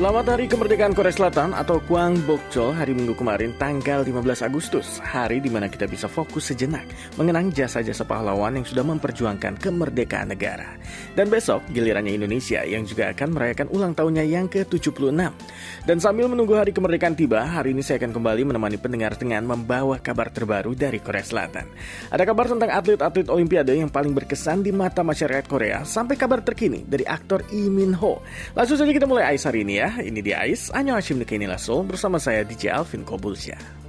Selamat Hari Kemerdekaan Korea Selatan atau Kwang Bokchol hari Minggu kemarin tanggal 15 Agustus, hari di mana kita bisa fokus sejenak mengenang jasa-jasa pahlawan yang sudah memperjuangkan kemerdekaan negara. Dan besok gilirannya Indonesia yang juga akan merayakan ulang tahunnya yang ke-76. Dan sambil menunggu hari kemerdekaan tiba, hari ini saya akan kembali menemani pendengar dengan membawa kabar terbaru dari Korea Selatan. Ada kabar tentang atlet-atlet Olimpiade yang paling berkesan di mata masyarakat Korea sampai kabar terkini dari aktor Lee Min Ho. Langsung saja kita mulai Ais hari ini ya ini dia Ais, Anyo Hashim Nekini Lasso bersama saya DJ Alvin Kobulsyah.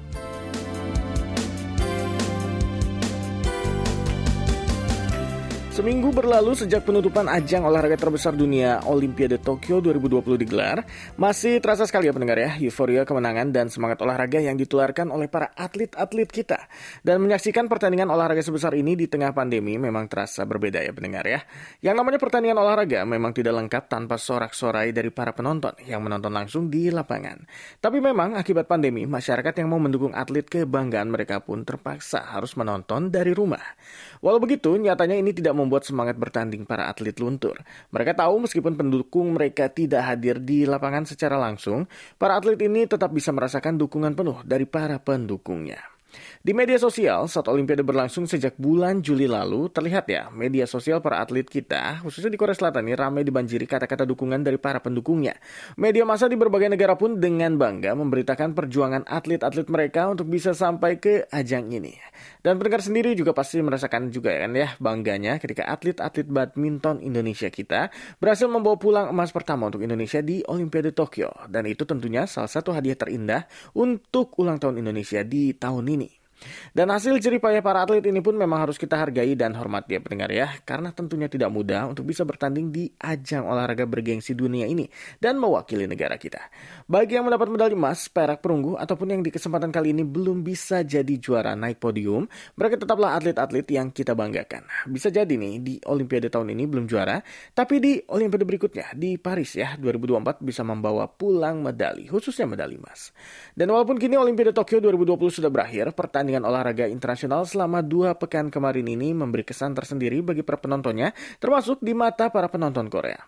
Seminggu berlalu sejak penutupan ajang olahraga terbesar dunia Olimpiade Tokyo 2020 digelar, masih terasa sekali ya pendengar ya, euforia kemenangan dan semangat olahraga yang ditularkan oleh para atlet-atlet kita. Dan menyaksikan pertandingan olahraga sebesar ini di tengah pandemi memang terasa berbeda ya pendengar ya. Yang namanya pertandingan olahraga memang tidak lengkap tanpa sorak-sorai dari para penonton yang menonton langsung di lapangan. Tapi memang akibat pandemi, masyarakat yang mau mendukung atlet kebanggaan mereka pun terpaksa harus menonton dari rumah. Walau begitu, nyatanya ini tidak membuat semangat bertanding para atlet luntur. Mereka tahu meskipun pendukung mereka tidak hadir di lapangan secara langsung, para atlet ini tetap bisa merasakan dukungan penuh dari para pendukungnya. Di media sosial, saat Olimpiade berlangsung sejak bulan Juli lalu, terlihat ya, media sosial para atlet kita, khususnya di Korea Selatan ini, ramai dibanjiri kata-kata dukungan dari para pendukungnya. Media massa di berbagai negara pun dengan bangga memberitakan perjuangan atlet-atlet mereka untuk bisa sampai ke ajang ini. Dan pendengar sendiri juga pasti merasakan juga kan ya, bangganya ketika atlet-atlet badminton Indonesia kita berhasil membawa pulang emas pertama untuk Indonesia di Olimpiade Tokyo. Dan itu tentunya salah satu hadiah terindah untuk ulang tahun Indonesia di tahun ini. Dan hasil jeripaya para atlet ini pun memang harus kita hargai dan hormati ya pendengar ya. Karena tentunya tidak mudah untuk bisa bertanding di ajang olahraga bergengsi dunia ini dan mewakili negara kita. Bagi yang mendapat medali emas, perak perunggu, ataupun yang di kesempatan kali ini belum bisa jadi juara naik podium, mereka tetaplah atlet-atlet yang kita banggakan. Bisa jadi nih di Olimpiade tahun ini belum juara, tapi di Olimpiade berikutnya di Paris ya 2024 bisa membawa pulang medali, khususnya medali emas. Dan walaupun kini Olimpiade Tokyo 2020 sudah berakhir, pertandingan pertandingan olahraga internasional selama dua pekan kemarin ini memberi kesan tersendiri bagi para penontonnya, termasuk di mata para penonton Korea.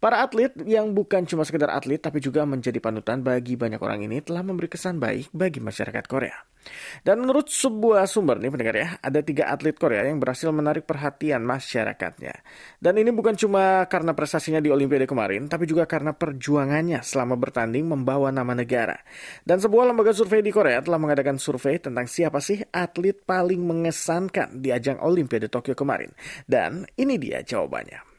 Para atlet yang bukan cuma sekedar atlet tapi juga menjadi panutan bagi banyak orang ini telah memberi kesan baik bagi masyarakat Korea. Dan menurut sebuah sumber nih pendengar ya, ada tiga atlet Korea yang berhasil menarik perhatian masyarakatnya. Dan ini bukan cuma karena prestasinya di Olimpiade kemarin, tapi juga karena perjuangannya selama bertanding membawa nama negara. Dan sebuah lembaga survei di Korea telah mengadakan survei tentang siapa sih atlet paling mengesankan di ajang Olimpiade Tokyo kemarin. Dan ini dia jawabannya.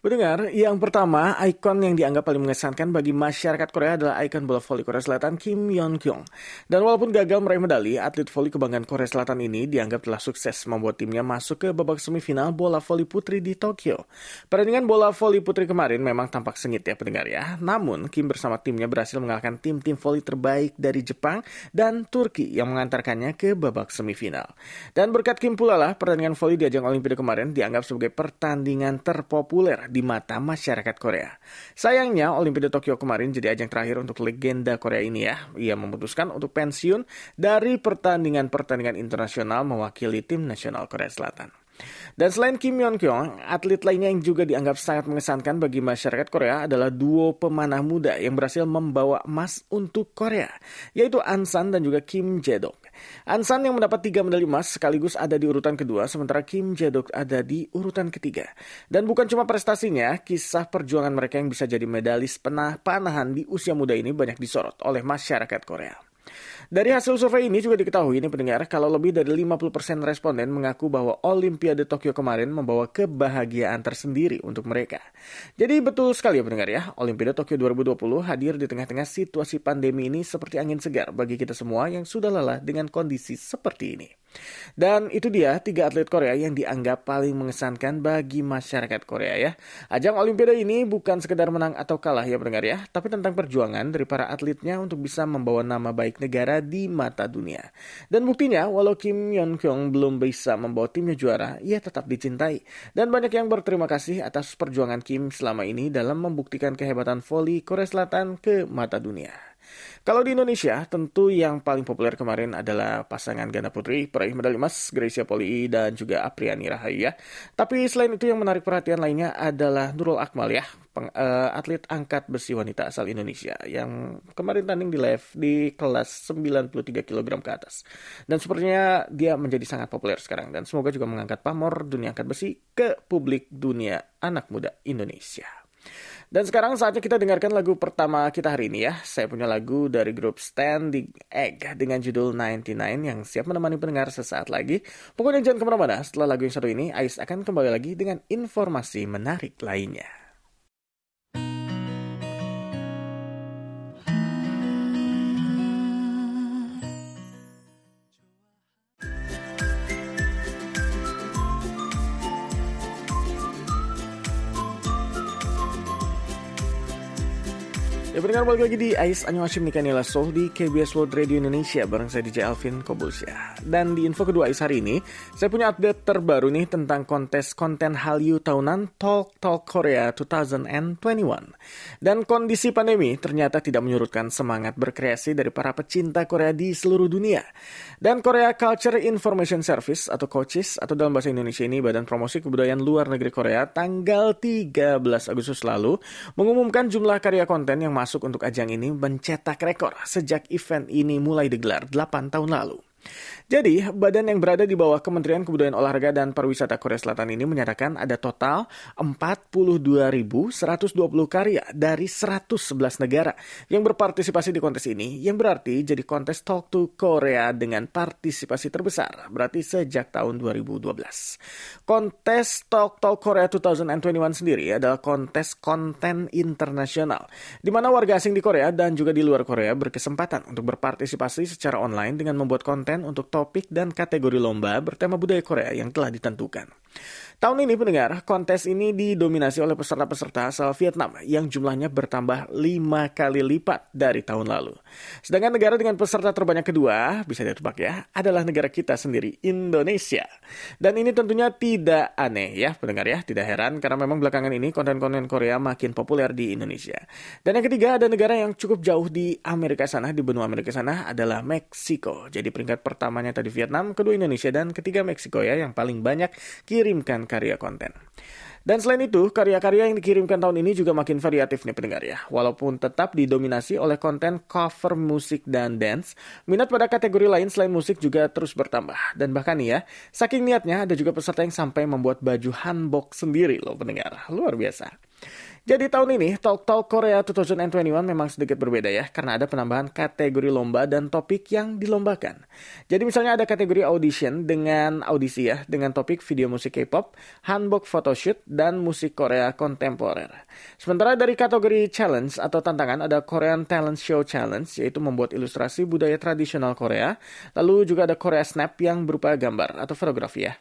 Mendengar, yang pertama, ikon yang dianggap paling mengesankan bagi masyarakat Korea adalah ikon bola voli Korea Selatan Kim Yeon Kyung. Dan walaupun gagal meraih medali, atlet voli kebanggaan Korea Selatan ini dianggap telah sukses membuat timnya masuk ke babak semifinal bola voli putri di Tokyo. Pertandingan bola voli putri kemarin memang tampak sengit ya pendengar ya. Namun, Kim bersama timnya berhasil mengalahkan tim-tim voli terbaik dari Jepang dan Turki yang mengantarkannya ke babak semifinal. Dan berkat Kim pula lah, pertandingan voli di ajang Olimpiade kemarin dianggap sebagai pertandingan terpopuler di mata masyarakat Korea. Sayangnya, Olimpiade Tokyo kemarin jadi ajang terakhir untuk legenda Korea ini ya. Ia memutuskan untuk pensiun dari pertandingan-pertandingan internasional mewakili tim nasional Korea Selatan. Dan selain Kim Yeon Kyung, atlet lainnya yang juga dianggap sangat mengesankan bagi masyarakat Korea adalah duo pemanah muda yang berhasil membawa emas untuk Korea, yaitu Ansan dan juga Kim Jae-dok. Ansan yang mendapat tiga medali emas sekaligus ada di urutan kedua, sementara Kim Jae-dok ada di urutan ketiga. Dan bukan cuma prestasinya, kisah perjuangan mereka yang bisa jadi medalis penah panahan di usia muda ini banyak disorot oleh masyarakat Korea. Dari hasil survei ini juga diketahui ini pendengar kalau lebih dari 50% responden mengaku bahwa Olimpiade Tokyo kemarin membawa kebahagiaan tersendiri untuk mereka. Jadi betul sekali ya pendengar ya, Olimpiade Tokyo 2020 hadir di tengah-tengah situasi pandemi ini seperti angin segar bagi kita semua yang sudah lelah dengan kondisi seperti ini. Dan itu dia tiga atlet Korea yang dianggap paling mengesankan bagi masyarakat Korea ya. Ajang Olimpiade ini bukan sekedar menang atau kalah ya pendengar ya, tapi tentang perjuangan dari para atletnya untuk bisa membawa nama baik negara di mata dunia. Dan buktinya, walau Kim Yeon Kyung belum bisa membawa timnya juara, ia tetap dicintai. Dan banyak yang berterima kasih atas perjuangan Kim selama ini dalam membuktikan kehebatan voli Korea Selatan ke mata dunia. Kalau di Indonesia, tentu yang paling populer kemarin adalah pasangan ganda putri peraih medali emas Gracia Poli dan juga Apriani Rahayu ya. Tapi selain itu yang menarik perhatian lainnya adalah Nurul Akmal ya, peng, uh, atlet angkat besi wanita asal Indonesia yang kemarin tanding di live di kelas 93 kg ke atas. Dan sepertinya dia menjadi sangat populer sekarang dan semoga juga mengangkat pamor dunia angkat besi ke publik dunia anak muda Indonesia. Dan sekarang saatnya kita dengarkan lagu pertama kita hari ini ya. Saya punya lagu dari grup Standing Egg dengan judul 99 yang siap menemani pendengar sesaat lagi. Pokoknya jangan ke mana-mana, setelah lagu yang satu ini, Ais akan kembali lagi dengan informasi menarik lainnya. Ya pendengar balik lagi di Ais Anyo Hashim Nikanila Soul di KBS World Radio Indonesia bareng saya DJ Alvin Kobulsya. Dan di info kedua Ais hari ini, saya punya update terbaru nih tentang kontes konten Hallyu tahunan Talk Talk Korea 2021. Dan kondisi pandemi ternyata tidak menyurutkan semangat berkreasi dari para pecinta Korea di seluruh dunia. Dan Korea Culture Information Service atau KOCIS atau dalam bahasa Indonesia ini Badan Promosi Kebudayaan Luar Negeri Korea tanggal 13 Agustus lalu mengumumkan jumlah karya konten yang masuk masuk untuk ajang ini mencetak rekor sejak event ini mulai digelar 8 tahun lalu. Jadi, badan yang berada di bawah Kementerian Kebudayaan Olahraga dan Pariwisata Korea Selatan ini menyatakan ada total 42.120 karya dari 111 negara yang berpartisipasi di kontes ini, yang berarti jadi kontes Talk to Korea dengan partisipasi terbesar, berarti sejak tahun 2012. Kontes Talk Talk Korea 2021 sendiri adalah kontes konten internasional, di mana warga asing di Korea dan juga di luar Korea berkesempatan untuk berpartisipasi secara online dengan membuat konten untuk topik dan kategori lomba bertema budaya Korea yang telah ditentukan. Tahun ini pendengar, kontes ini didominasi oleh peserta-peserta asal Vietnam yang jumlahnya bertambah lima kali lipat dari tahun lalu. Sedangkan negara dengan peserta terbanyak kedua, bisa ditebak ya, adalah negara kita sendiri, Indonesia. Dan ini tentunya tidak aneh ya pendengar ya, tidak heran karena memang belakangan ini konten-konten Korea makin populer di Indonesia. Dan yang ketiga ada negara yang cukup jauh di Amerika sana, di benua Amerika sana adalah Meksiko. Jadi peringkat pertamanya tadi Vietnam, kedua Indonesia, dan ketiga Meksiko ya yang paling banyak kirimkan karya konten. Dan selain itu, karya-karya yang dikirimkan tahun ini juga makin variatif nih pendengar ya. Walaupun tetap didominasi oleh konten cover musik dan dance, minat pada kategori lain selain musik juga terus bertambah. Dan bahkan nih ya, saking niatnya ada juga peserta yang sampai membuat baju hanbok sendiri loh pendengar. Luar biasa. Jadi tahun ini Talk Talk Korea 2021 memang sedikit berbeda ya karena ada penambahan kategori lomba dan topik yang dilombakan. Jadi misalnya ada kategori audition dengan audisi ya dengan topik video musik K-pop, hanbok photoshoot dan musik Korea kontemporer. Sementara dari kategori challenge atau tantangan ada Korean Talent Show Challenge yaitu membuat ilustrasi budaya tradisional Korea. Lalu juga ada Korea Snap yang berupa gambar atau fotografi ya.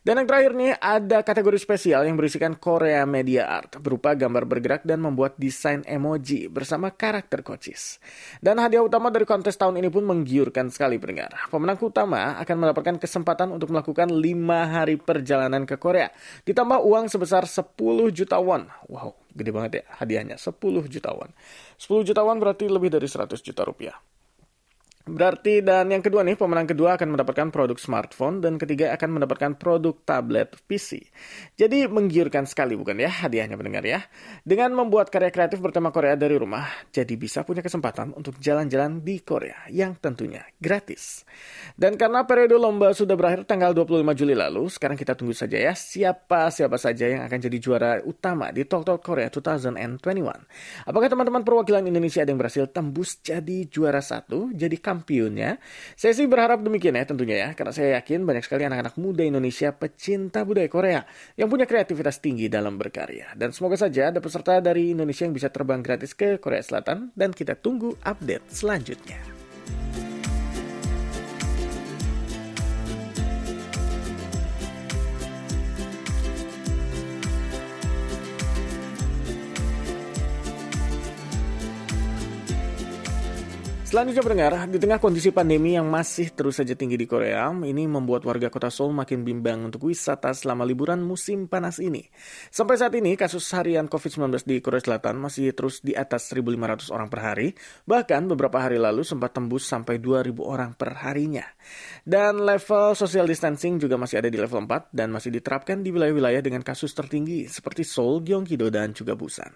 Dan yang terakhir nih ada kategori spesial yang berisikan Korea Media Art berupa gambar bergerak dan membuat desain emoji bersama karakter kocis. Dan hadiah utama dari kontes tahun ini pun menggiurkan sekali pendengar. Pemenang utama akan mendapatkan kesempatan untuk melakukan 5 hari perjalanan ke Korea. Ditambah uang sebesar 10 juta won. Wow, gede banget ya hadiahnya 10 juta won. 10 juta won berarti lebih dari 100 juta rupiah. Berarti dan yang kedua nih pemenang kedua akan mendapatkan produk smartphone dan ketiga akan mendapatkan produk tablet PC. Jadi menggiurkan sekali bukan ya hadiahnya pendengar ya. Dengan membuat karya kreatif bertema Korea dari rumah, jadi bisa punya kesempatan untuk jalan-jalan di Korea yang tentunya gratis. Dan karena periode lomba sudah berakhir tanggal 25 Juli lalu, sekarang kita tunggu saja ya siapa siapa saja yang akan jadi juara utama di Talk Talk Korea 2021. Apakah teman-teman perwakilan Indonesia ada yang berhasil tembus jadi juara satu, jadi kamp championnya. Saya sih berharap demikian ya tentunya ya, karena saya yakin banyak sekali anak-anak muda Indonesia pecinta budaya Korea yang punya kreativitas tinggi dalam berkarya. Dan semoga saja ada peserta dari Indonesia yang bisa terbang gratis ke Korea Selatan dan kita tunggu update selanjutnya. Selanjutnya pendengar, di tengah kondisi pandemi yang masih terus saja tinggi di Korea, ini membuat warga kota Seoul makin bimbang untuk wisata selama liburan musim panas ini. Sampai saat ini, kasus harian COVID-19 di Korea Selatan masih terus di atas 1.500 orang per hari, bahkan beberapa hari lalu sempat tembus sampai 2.000 orang per harinya. Dan level social distancing juga masih ada di level 4 dan masih diterapkan di wilayah-wilayah dengan kasus tertinggi seperti Seoul, Gyeonggi-do, dan juga Busan.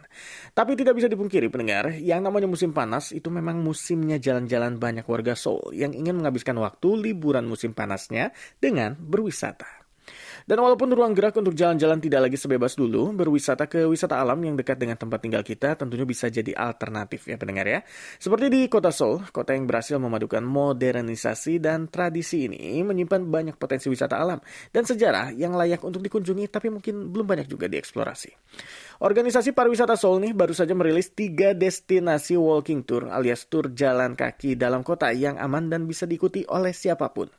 Tapi tidak bisa dipungkiri pendengar, yang namanya musim panas itu memang musimnya jalan-jalan banyak warga Seoul yang ingin menghabiskan waktu liburan musim panasnya dengan berwisata. Dan walaupun ruang gerak untuk jalan-jalan tidak lagi sebebas dulu, berwisata ke wisata alam yang dekat dengan tempat tinggal kita tentunya bisa jadi alternatif ya pendengar ya. Seperti di kota Seoul, kota yang berhasil memadukan modernisasi dan tradisi ini menyimpan banyak potensi wisata alam dan sejarah yang layak untuk dikunjungi tapi mungkin belum banyak juga dieksplorasi. Organisasi pariwisata Seoul nih baru saja merilis tiga destinasi walking tour alias tour jalan kaki dalam kota yang aman dan bisa diikuti oleh siapa pun.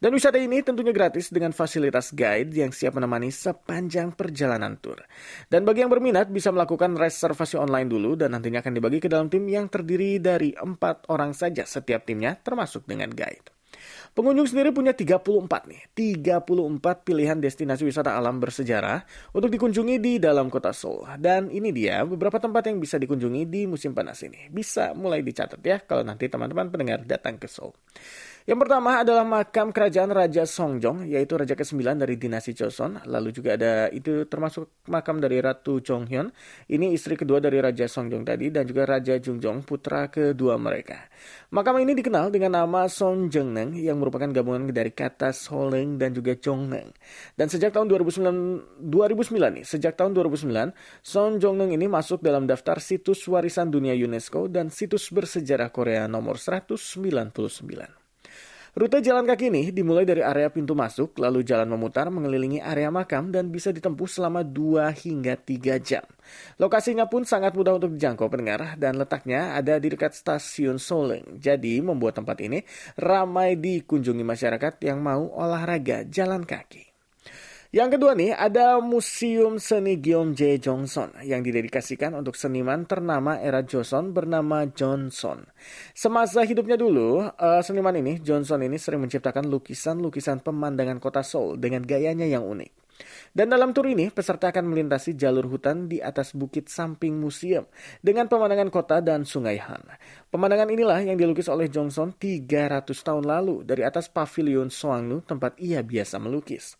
Dan wisata ini tentunya gratis dengan fasilitas guide guide yang siap menemani sepanjang perjalanan tour. Dan bagi yang berminat bisa melakukan reservasi online dulu dan nantinya akan dibagi ke dalam tim yang terdiri dari empat orang saja setiap timnya termasuk dengan guide. Pengunjung sendiri punya 34 nih, 34 pilihan destinasi wisata alam bersejarah untuk dikunjungi di dalam kota Seoul. Dan ini dia beberapa tempat yang bisa dikunjungi di musim panas ini. Bisa mulai dicatat ya kalau nanti teman-teman pendengar datang ke Seoul. Yang pertama adalah makam kerajaan Raja Songjong, yaitu Raja ke-9 dari dinasti Joseon. Lalu juga ada itu termasuk makam dari Ratu Jonghyun. Ini istri kedua dari Raja Songjong tadi dan juga Raja Jungjong, putra kedua mereka. Makam ini dikenal dengan nama Son Jongneng yang merupakan gabungan dari kata Soleng dan juga Jongneng. Dan sejak tahun 2009, 2009 nih, sejak tahun 2009, Son Jongneng ini masuk dalam daftar situs warisan dunia UNESCO dan situs bersejarah Korea nomor 199. Rute jalan kaki ini dimulai dari area pintu masuk, lalu jalan memutar mengelilingi area makam dan bisa ditempuh selama 2 hingga 3 jam. Lokasinya pun sangat mudah untuk dijangkau pendengar dan letaknya ada di dekat stasiun Soleng. Jadi membuat tempat ini ramai dikunjungi masyarakat yang mau olahraga jalan kaki. Yang kedua nih, ada Museum Seni Gyeongjae Johnson yang didedikasikan untuk seniman ternama era Joseon bernama Johnson. Semasa hidupnya dulu, uh, seniman ini, Johnson ini sering menciptakan lukisan-lukisan pemandangan kota Seoul dengan gayanya yang unik. Dan dalam tur ini, peserta akan melintasi jalur hutan di atas bukit samping museum dengan pemandangan kota dan sungai Han. Pemandangan inilah yang dilukis oleh Johnson 300 tahun lalu dari atas pavilion Soangnu tempat ia biasa melukis.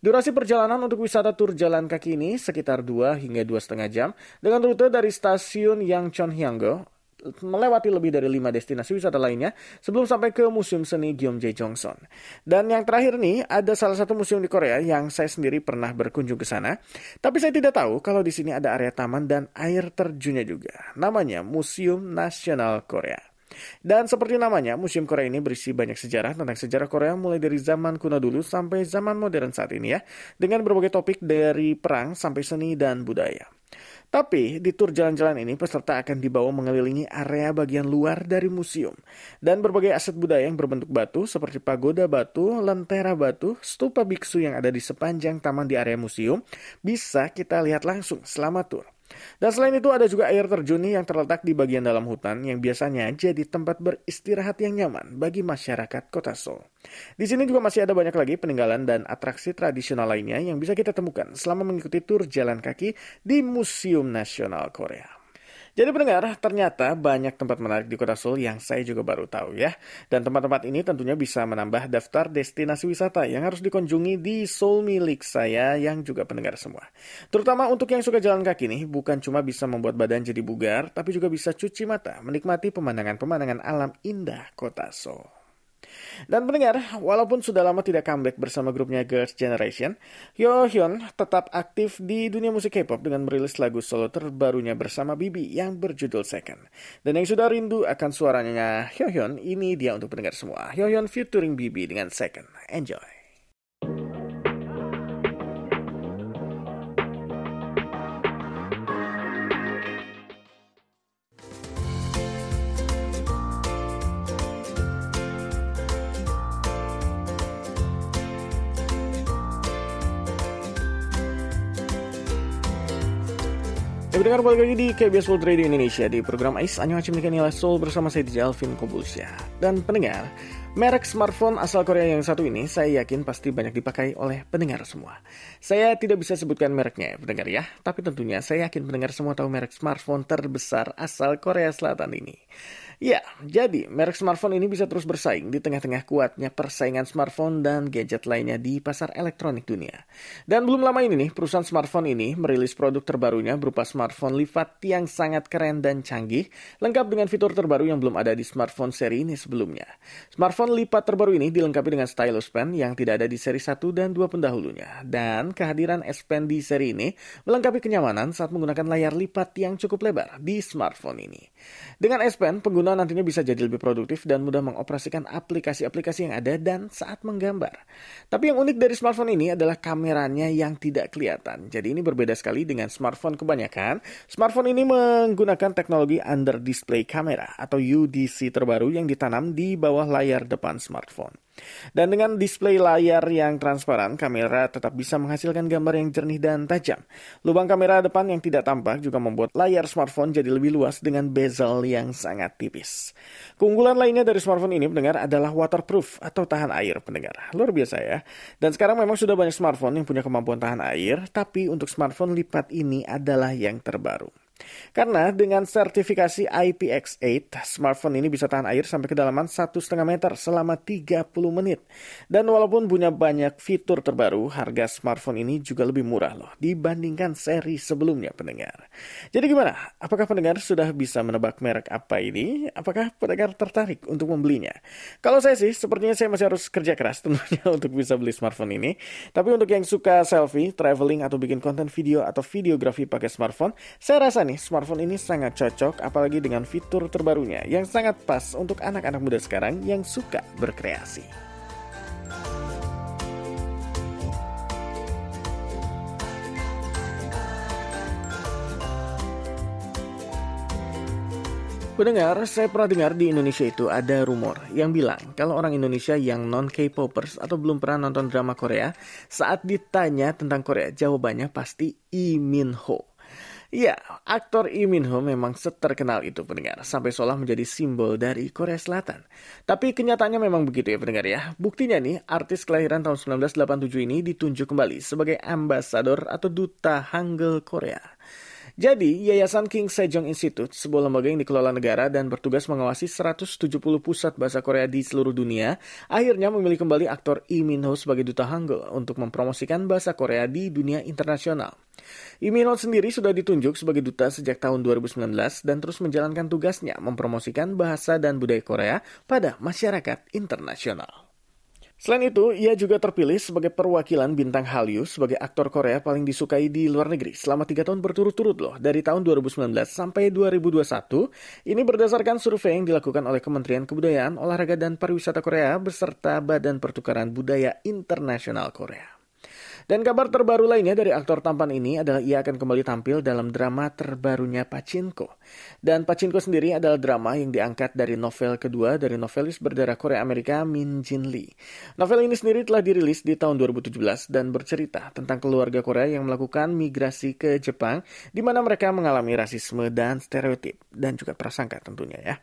Durasi perjalanan untuk wisata tur jalan kaki ini sekitar 2 hingga 2,5 jam dengan rute dari stasiun Yangchon-Hyanggo melewati lebih dari lima destinasi wisata lainnya sebelum sampai ke Museum Seni Gyeongjae Jongson. Dan yang terakhir nih, ada salah satu museum di Korea yang saya sendiri pernah berkunjung ke sana. Tapi saya tidak tahu kalau di sini ada area taman dan air terjunnya juga. Namanya Museum Nasional Korea. Dan seperti namanya, Museum Korea ini berisi banyak sejarah tentang sejarah Korea mulai dari zaman kuno dulu sampai zaman modern saat ini ya, dengan berbagai topik dari perang sampai seni dan budaya. Tapi di tur jalan-jalan ini peserta akan dibawa mengelilingi area bagian luar dari museum dan berbagai aset budaya yang berbentuk batu seperti pagoda batu, lentera batu, stupa biksu yang ada di sepanjang taman di area museum bisa kita lihat langsung selama tur. Dan selain itu ada juga air terjun yang terletak di bagian dalam hutan yang biasanya jadi tempat beristirahat yang nyaman bagi masyarakat kota Seoul. Di sini juga masih ada banyak lagi peninggalan dan atraksi tradisional lainnya yang bisa kita temukan selama mengikuti tur jalan kaki di Museum Nasional Korea. Jadi pendengar, ternyata banyak tempat menarik di kota Seoul yang saya juga baru tahu ya. Dan tempat-tempat ini tentunya bisa menambah daftar destinasi wisata yang harus dikunjungi di Seoul milik saya yang juga pendengar semua. Terutama untuk yang suka jalan kaki nih, bukan cuma bisa membuat badan jadi bugar, tapi juga bisa cuci mata, menikmati pemandangan-pemandangan alam indah kota Seoul. Dan pendengar, walaupun sudah lama tidak comeback bersama grupnya Girls' Generation, Hyo Hyun tetap aktif di dunia musik K-pop dengan merilis lagu solo terbarunya bersama Bibi yang berjudul Second. Dan yang sudah rindu akan suaranya Hyo Hyun, ini dia untuk pendengar semua. Hyo Hyun featuring Bibi dengan Second. Enjoy. Pendengar balik lagi di KBS World Radio Indonesia di program AIS Anyo Hacim Nila Soul bersama saya DJ Alvin Kobulsya. Dan pendengar, merek smartphone asal Korea yang satu ini saya yakin pasti banyak dipakai oleh pendengar semua. Saya tidak bisa sebutkan mereknya ya pendengar ya, tapi tentunya saya yakin pendengar semua tahu merek smartphone terbesar asal Korea Selatan ini. Ya, jadi merek smartphone ini bisa terus bersaing di tengah-tengah kuatnya persaingan smartphone dan gadget lainnya di pasar elektronik dunia. Dan belum lama ini nih, perusahaan smartphone ini merilis produk terbarunya berupa smartphone lipat yang sangat keren dan canggih, lengkap dengan fitur terbaru yang belum ada di smartphone seri ini sebelumnya. Smartphone lipat terbaru ini dilengkapi dengan stylus pen yang tidak ada di seri 1 dan 2 pendahulunya. Dan kehadiran S Pen di seri ini melengkapi kenyamanan saat menggunakan layar lipat yang cukup lebar di smartphone ini. Dengan S Pen, pengguna pengguna nantinya bisa jadi lebih produktif dan mudah mengoperasikan aplikasi-aplikasi yang ada dan saat menggambar. Tapi yang unik dari smartphone ini adalah kameranya yang tidak kelihatan. Jadi ini berbeda sekali dengan smartphone kebanyakan. Smartphone ini menggunakan teknologi under display camera atau UDC terbaru yang ditanam di bawah layar depan smartphone. Dan dengan display layar yang transparan, kamera tetap bisa menghasilkan gambar yang jernih dan tajam. Lubang kamera depan yang tidak tampak juga membuat layar smartphone jadi lebih luas dengan bezel yang sangat tipis. Keunggulan lainnya dari smartphone ini pendengar adalah waterproof atau tahan air pendengar. Luar biasa ya. Dan sekarang memang sudah banyak smartphone yang punya kemampuan tahan air, tapi untuk smartphone lipat ini adalah yang terbaru. Karena dengan sertifikasi IPX8, smartphone ini bisa tahan air sampai kedalaman 1,5 meter selama 30 menit. Dan walaupun punya banyak fitur terbaru, harga smartphone ini juga lebih murah loh dibandingkan seri sebelumnya pendengar. Jadi gimana? Apakah pendengar sudah bisa menebak merek apa ini? Apakah pendengar tertarik untuk membelinya? Kalau saya sih, sepertinya saya masih harus kerja keras tentunya untuk bisa beli smartphone ini. Tapi untuk yang suka selfie, traveling, atau bikin konten video atau videografi pakai smartphone, saya rasa nih, smartphone ini sangat cocok apalagi dengan fitur terbarunya yang sangat pas untuk anak-anak muda sekarang yang suka berkreasi. Pendengar, saya pernah dengar di Indonesia itu ada rumor yang bilang kalau orang Indonesia yang non K-popers atau belum pernah nonton drama Korea, saat ditanya tentang Korea, jawabannya pasti Lee Min Ho. Ya, aktor Lee Min Ho memang seterkenal itu pendengar, sampai seolah menjadi simbol dari Korea Selatan. Tapi kenyataannya memang begitu ya pendengar ya. Buktinya nih, artis kelahiran tahun 1987 ini ditunjuk kembali sebagai ambasador atau duta Hangul Korea. Jadi, Yayasan King Sejong Institute, sebuah lembaga yang dikelola negara dan bertugas mengawasi 170 pusat bahasa Korea di seluruh dunia, akhirnya memilih kembali aktor Lee Min Ho sebagai duta Hangul untuk mempromosikan bahasa Korea di dunia internasional. Lee Min Ho sendiri sudah ditunjuk sebagai duta sejak tahun 2019 dan terus menjalankan tugasnya mempromosikan bahasa dan budaya Korea pada masyarakat internasional. Selain itu, ia juga terpilih sebagai perwakilan bintang Hallyu sebagai aktor Korea paling disukai di luar negeri selama tiga tahun berturut-turut loh, dari tahun 2019 sampai 2021. Ini berdasarkan survei yang dilakukan oleh Kementerian Kebudayaan, Olahraga dan Pariwisata Korea beserta Badan Pertukaran Budaya Internasional Korea. Dan kabar terbaru lainnya dari aktor tampan ini adalah ia akan kembali tampil dalam drama terbarunya Pachinko. Dan Pachinko sendiri adalah drama yang diangkat dari novel kedua dari novelis berdarah Korea Amerika Min Jin Lee. Novel ini sendiri telah dirilis di tahun 2017 dan bercerita tentang keluarga Korea yang melakukan migrasi ke Jepang di mana mereka mengalami rasisme dan stereotip dan juga prasangka tentunya ya.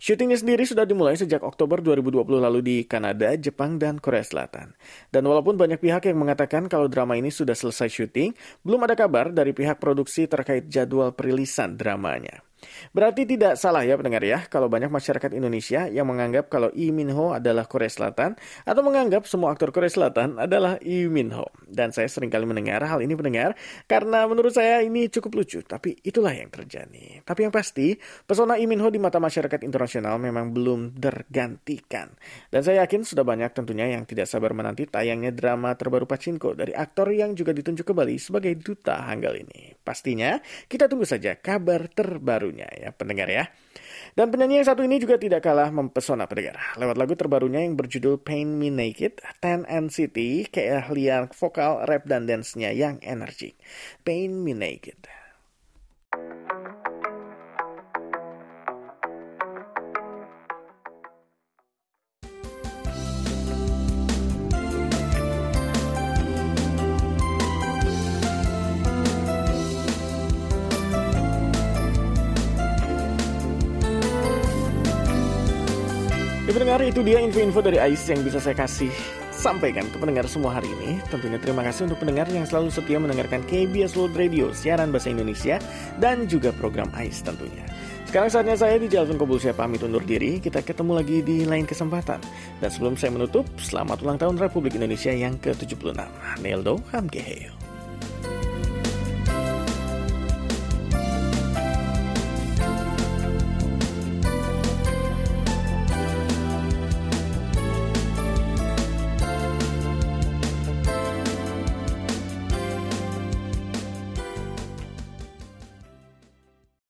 Syutingnya sendiri sudah dimulai sejak Oktober 2020 lalu di Kanada, Jepang, dan Korea Selatan. Dan walaupun banyak pihak yang mengatakan kalau kalau drama ini sudah selesai syuting, belum ada kabar dari pihak produksi terkait jadwal perilisan dramanya. Berarti tidak salah ya pendengar ya, kalau banyak masyarakat Indonesia yang menganggap kalau Lee Min Ho adalah Korea Selatan, atau menganggap semua aktor Korea Selatan adalah Lee Min Ho. Dan saya sering kali mendengar hal ini pendengar, karena menurut saya ini cukup lucu, tapi itulah yang terjadi. Tapi yang pasti, pesona Lee Min Ho di mata masyarakat internasional memang belum tergantikan. Dan saya yakin sudah banyak tentunya yang tidak sabar menanti tayangnya drama terbaru Pachinko dari aktor yang juga ditunjuk kembali sebagai duta Hanggal ini. Pastinya, kita tunggu saja kabar terbarunya terbarunya ya pendengar ya. Dan penyanyi yang satu ini juga tidak kalah mempesona pendengar. Lewat lagu terbarunya yang berjudul Paint Me Naked, Ten NCT, keahlian vokal, rap, dan dance-nya yang energik. Paint Me Naked. Itu dia info-info dari AIS yang bisa saya kasih sampaikan ke pendengar semua hari ini. Tentunya terima kasih untuk pendengar yang selalu setia mendengarkan KBS World Radio, siaran bahasa Indonesia, dan juga program AIS tentunya. Sekarang saatnya saya di Jalvin Kobulsia pamit undur diri. Kita ketemu lagi di lain kesempatan. Dan sebelum saya menutup, selamat ulang tahun Republik Indonesia yang ke-76. Neldo Hamgeheyo.